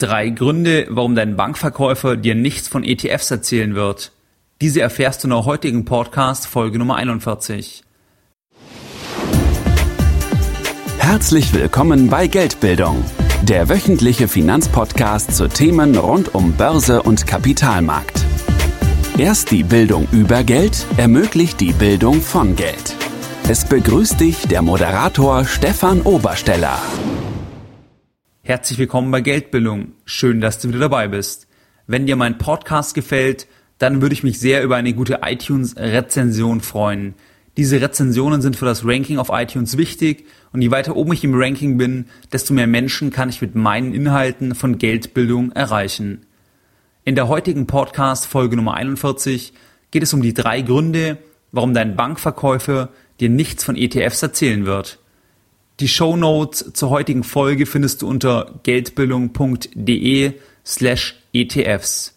Drei Gründe, warum dein Bankverkäufer dir nichts von ETFs erzählen wird. Diese erfährst du in der heutigen Podcast Folge Nummer 41. Herzlich willkommen bei Geldbildung, der wöchentliche Finanzpodcast zu Themen rund um Börse und Kapitalmarkt. Erst die Bildung über Geld ermöglicht die Bildung von Geld. Es begrüßt dich der Moderator Stefan Obersteller. Herzlich willkommen bei Geldbildung. Schön, dass du wieder dabei bist. Wenn dir mein Podcast gefällt, dann würde ich mich sehr über eine gute iTunes-Rezension freuen. Diese Rezensionen sind für das Ranking auf iTunes wichtig und je weiter oben ich im Ranking bin, desto mehr Menschen kann ich mit meinen Inhalten von Geldbildung erreichen. In der heutigen Podcast Folge Nummer 41 geht es um die drei Gründe, warum dein Bankverkäufer dir nichts von ETFs erzählen wird. Die Show Notes zur heutigen Folge findest du unter geldbildung.de slash ETFs.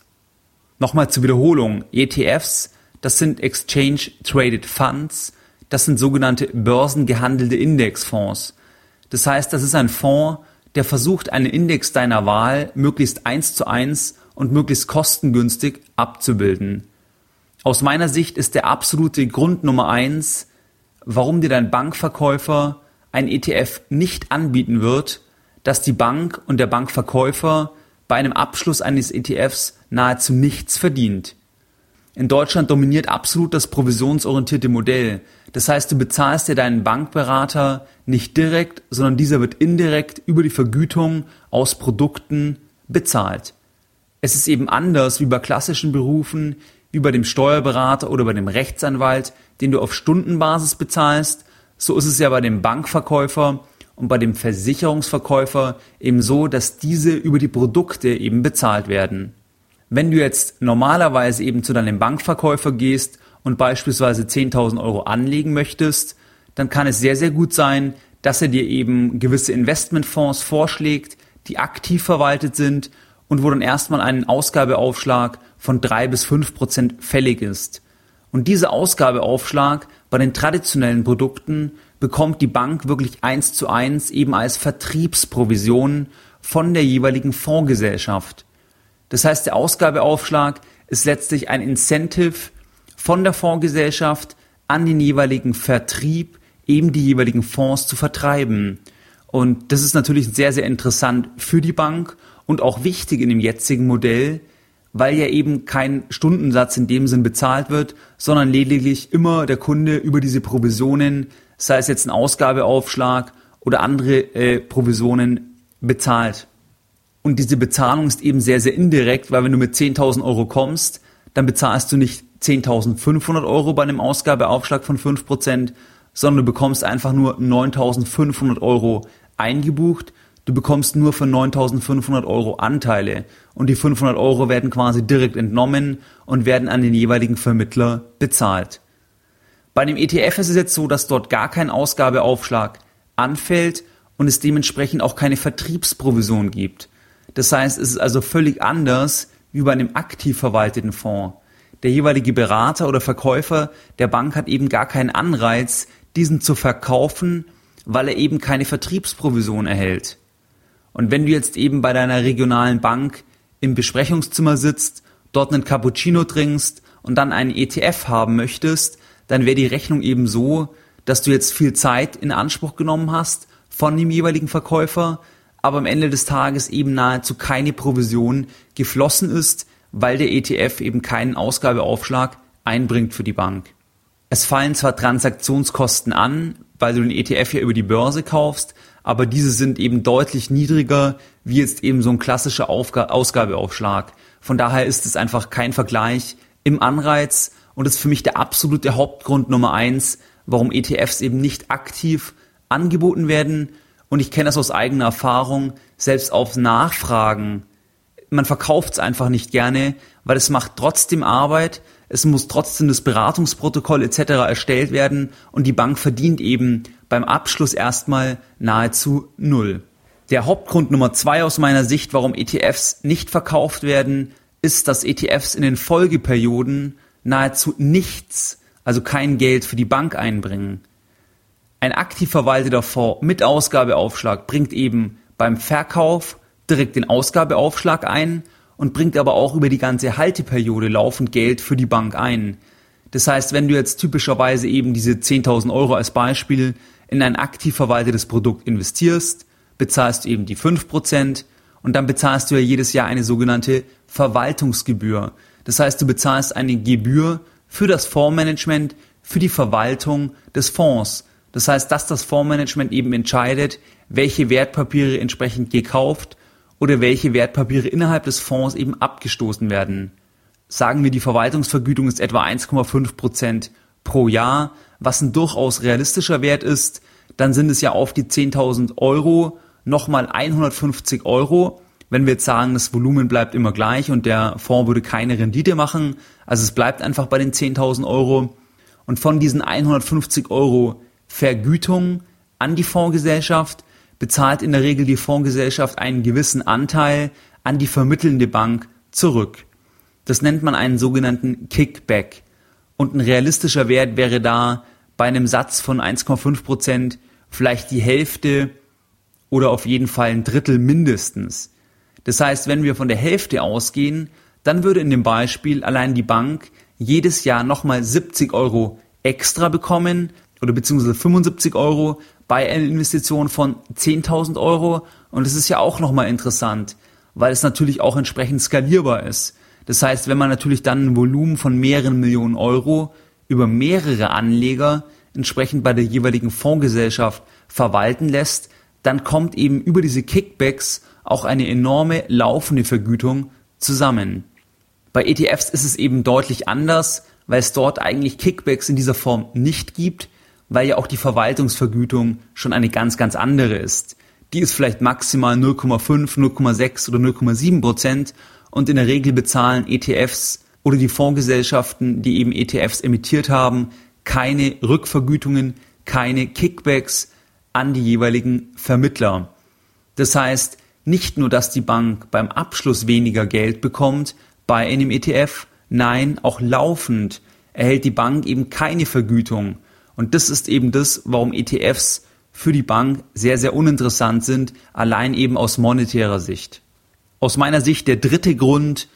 Nochmal zur Wiederholung. ETFs, das sind Exchange Traded Funds. Das sind sogenannte börsengehandelte Indexfonds. Das heißt, das ist ein Fonds, der versucht, einen Index deiner Wahl möglichst eins zu eins und möglichst kostengünstig abzubilden. Aus meiner Sicht ist der absolute Grund Nummer eins, warum dir dein Bankverkäufer ein ETF nicht anbieten wird, dass die Bank und der Bankverkäufer bei einem Abschluss eines ETFs nahezu nichts verdient. In Deutschland dominiert absolut das provisionsorientierte Modell. Das heißt, du bezahlst dir deinen Bankberater nicht direkt, sondern dieser wird indirekt über die Vergütung aus Produkten bezahlt. Es ist eben anders wie bei klassischen Berufen, wie bei dem Steuerberater oder bei dem Rechtsanwalt, den du auf Stundenbasis bezahlst, so ist es ja bei dem Bankverkäufer und bei dem Versicherungsverkäufer eben so, dass diese über die Produkte eben bezahlt werden. Wenn du jetzt normalerweise eben zu deinem Bankverkäufer gehst und beispielsweise 10.000 Euro anlegen möchtest, dann kann es sehr, sehr gut sein, dass er dir eben gewisse Investmentfonds vorschlägt, die aktiv verwaltet sind und wo dann erstmal ein Ausgabeaufschlag von drei bis fünf Prozent fällig ist. Und dieser Ausgabeaufschlag bei den traditionellen Produkten bekommt die Bank wirklich eins zu eins eben als Vertriebsprovision von der jeweiligen Fondsgesellschaft. Das heißt, der Ausgabeaufschlag ist letztlich ein Incentive von der Fondsgesellschaft an den jeweiligen Vertrieb, eben die jeweiligen Fonds zu vertreiben. Und das ist natürlich sehr, sehr interessant für die Bank und auch wichtig in dem jetzigen Modell, weil ja eben kein Stundensatz in dem Sinn bezahlt wird, sondern lediglich immer der Kunde über diese Provisionen, sei es jetzt ein Ausgabeaufschlag oder andere äh, Provisionen, bezahlt. Und diese Bezahlung ist eben sehr, sehr indirekt, weil wenn du mit 10.000 Euro kommst, dann bezahlst du nicht 10.500 Euro bei einem Ausgabeaufschlag von 5%, sondern du bekommst einfach nur 9.500 Euro eingebucht Du bekommst nur für 9.500 Euro Anteile und die 500 Euro werden quasi direkt entnommen und werden an den jeweiligen Vermittler bezahlt. Bei dem ETF ist es jetzt so, dass dort gar kein Ausgabeaufschlag anfällt und es dementsprechend auch keine Vertriebsprovision gibt. Das heißt, es ist also völlig anders wie bei einem aktiv verwalteten Fonds. Der jeweilige Berater oder Verkäufer der Bank hat eben gar keinen Anreiz, diesen zu verkaufen, weil er eben keine Vertriebsprovision erhält. Und wenn du jetzt eben bei deiner regionalen Bank im Besprechungszimmer sitzt, dort einen Cappuccino trinkst und dann einen ETF haben möchtest, dann wäre die Rechnung eben so, dass du jetzt viel Zeit in Anspruch genommen hast von dem jeweiligen Verkäufer, aber am Ende des Tages eben nahezu keine Provision geflossen ist, weil der ETF eben keinen Ausgabeaufschlag einbringt für die Bank. Es fallen zwar Transaktionskosten an, weil du den ETF ja über die Börse kaufst, aber diese sind eben deutlich niedriger wie jetzt eben so ein klassischer Aufga Ausgabeaufschlag. Von daher ist es einfach kein Vergleich im Anreiz und ist für mich der absolute Hauptgrund Nummer eins, warum ETFs eben nicht aktiv angeboten werden. Und ich kenne das aus eigener Erfahrung, selbst auf Nachfragen. Man verkauft es einfach nicht gerne, weil es macht trotzdem Arbeit, es muss trotzdem das Beratungsprotokoll etc. erstellt werden und die Bank verdient eben beim Abschluss erstmal nahezu null. Der Hauptgrund Nummer zwei aus meiner Sicht, warum ETFs nicht verkauft werden, ist, dass ETFs in den Folgeperioden nahezu nichts, also kein Geld für die Bank einbringen. Ein aktiv verwalteter Fonds mit Ausgabeaufschlag bringt eben beim Verkauf direkt den Ausgabeaufschlag ein und bringt aber auch über die ganze Halteperiode laufend Geld für die Bank ein. Das heißt, wenn du jetzt typischerweise eben diese 10.000 Euro als Beispiel in ein aktiv verwaltetes Produkt investierst, bezahlst du eben die 5% und dann bezahlst du ja jedes Jahr eine sogenannte Verwaltungsgebühr. Das heißt, du bezahlst eine Gebühr für das Fondsmanagement, für die Verwaltung des Fonds. Das heißt, dass das Fondsmanagement eben entscheidet, welche Wertpapiere entsprechend gekauft oder welche Wertpapiere innerhalb des Fonds eben abgestoßen werden. Sagen wir, die Verwaltungsvergütung ist etwa 1,5 Prozent pro Jahr, was ein durchaus realistischer Wert ist, dann sind es ja auf die 10.000 Euro nochmal 150 Euro. Wenn wir jetzt sagen, das Volumen bleibt immer gleich und der Fonds würde keine Rendite machen, also es bleibt einfach bei den 10.000 Euro. Und von diesen 150 Euro Vergütung an die Fondsgesellschaft bezahlt in der Regel die Fondsgesellschaft einen gewissen Anteil an die vermittelnde Bank zurück. Das nennt man einen sogenannten Kickback. Und ein realistischer Wert wäre da bei einem Satz von 1,5 Prozent vielleicht die Hälfte oder auf jeden Fall ein Drittel mindestens. Das heißt, wenn wir von der Hälfte ausgehen, dann würde in dem Beispiel allein die Bank jedes Jahr nochmal 70 Euro extra bekommen oder beziehungsweise 75 Euro bei einer Investition von 10.000 Euro. Und das ist ja auch nochmal interessant, weil es natürlich auch entsprechend skalierbar ist. Das heißt, wenn man natürlich dann ein Volumen von mehreren Millionen Euro über mehrere Anleger entsprechend bei der jeweiligen Fondsgesellschaft verwalten lässt, dann kommt eben über diese Kickbacks auch eine enorme laufende Vergütung zusammen. Bei ETFs ist es eben deutlich anders, weil es dort eigentlich Kickbacks in dieser Form nicht gibt, weil ja auch die Verwaltungsvergütung schon eine ganz, ganz andere ist. Die ist vielleicht maximal 0,5, 0,6 oder 0,7 Prozent und in der Regel bezahlen ETFs oder die Fondsgesellschaften, die eben ETFs emittiert haben, keine Rückvergütungen, keine Kickbacks an die jeweiligen Vermittler. Das heißt, nicht nur, dass die Bank beim Abschluss weniger Geld bekommt bei einem ETF, nein, auch laufend erhält die Bank eben keine Vergütung und das ist eben das, warum ETFs für die Bank sehr, sehr uninteressant sind, allein eben aus monetärer Sicht. Aus meiner Sicht der dritte Grund,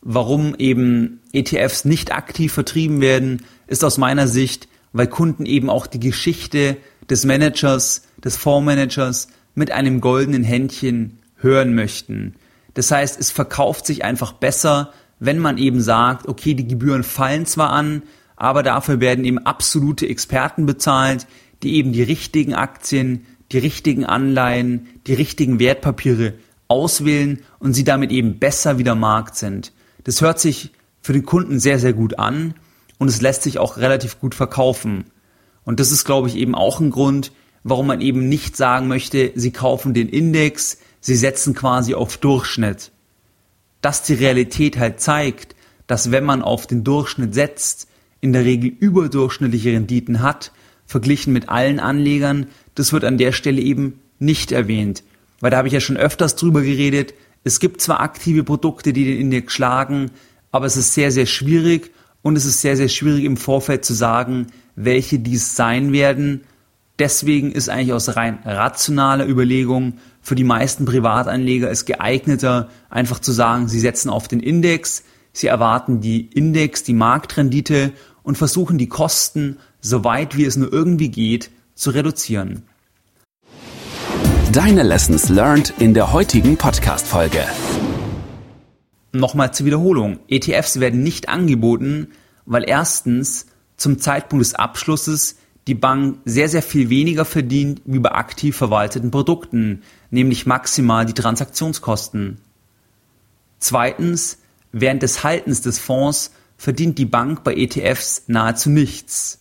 warum eben ETFs nicht aktiv vertrieben werden, ist aus meiner Sicht, weil Kunden eben auch die Geschichte des Managers, des Fondsmanagers mit einem goldenen Händchen hören möchten. Das heißt, es verkauft sich einfach besser, wenn man eben sagt, okay, die Gebühren fallen zwar an, aber dafür werden eben absolute Experten bezahlt, die eben die richtigen Aktien, die richtigen Anleihen, die richtigen Wertpapiere auswählen und sie damit eben besser wie der Markt sind. Das hört sich für den Kunden sehr, sehr gut an und es lässt sich auch relativ gut verkaufen. Und das ist, glaube ich, eben auch ein Grund, warum man eben nicht sagen möchte, sie kaufen den Index, sie setzen quasi auf Durchschnitt. Dass die Realität halt zeigt, dass wenn man auf den Durchschnitt setzt, in der Regel überdurchschnittliche Renditen hat, verglichen mit allen Anlegern, das wird an der Stelle eben nicht erwähnt. Weil da habe ich ja schon öfters drüber geredet, es gibt zwar aktive Produkte, die den Index schlagen, aber es ist sehr, sehr schwierig und es ist sehr, sehr schwierig im Vorfeld zu sagen, welche dies sein werden. Deswegen ist eigentlich aus rein rationaler Überlegung für die meisten Privatanleger es geeigneter, einfach zu sagen, sie setzen auf den Index, sie erwarten die Index, die Marktrendite und versuchen die Kosten, so weit wie es nur irgendwie geht, zu reduzieren. Deine Lessons learned in der heutigen Podcast-Folge. Nochmal zur Wiederholung. ETFs werden nicht angeboten, weil erstens zum Zeitpunkt des Abschlusses die Bank sehr, sehr viel weniger verdient wie bei aktiv verwalteten Produkten, nämlich maximal die Transaktionskosten. Zweitens, während des Haltens des Fonds verdient die Bank bei ETFs nahezu nichts.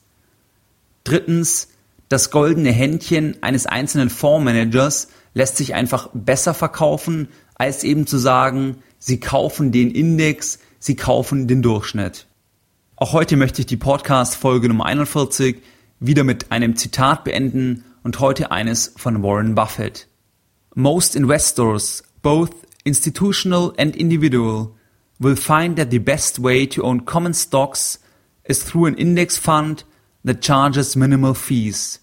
Drittens, das goldene Händchen eines einzelnen Fondsmanagers lässt sich einfach besser verkaufen, als eben zu sagen, sie kaufen den Index, sie kaufen den Durchschnitt. Auch heute möchte ich die Podcast-Folge Nummer 41 wieder mit einem Zitat beenden und heute eines von Warren Buffett. Most investors, both institutional and individual, will find that the best way to own common stocks is through an index fund that charges minimal fees.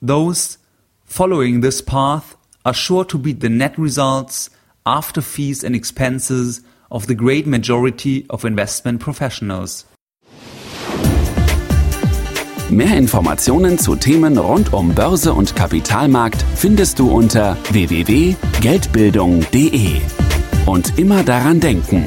Those following this path are sure to beat the net results after fees and expenses of the great majority of investment professionals. Mehr Informationen zu Themen rund um Börse und Kapitalmarkt findest du unter www.geldbildung.de. Und immer daran denken,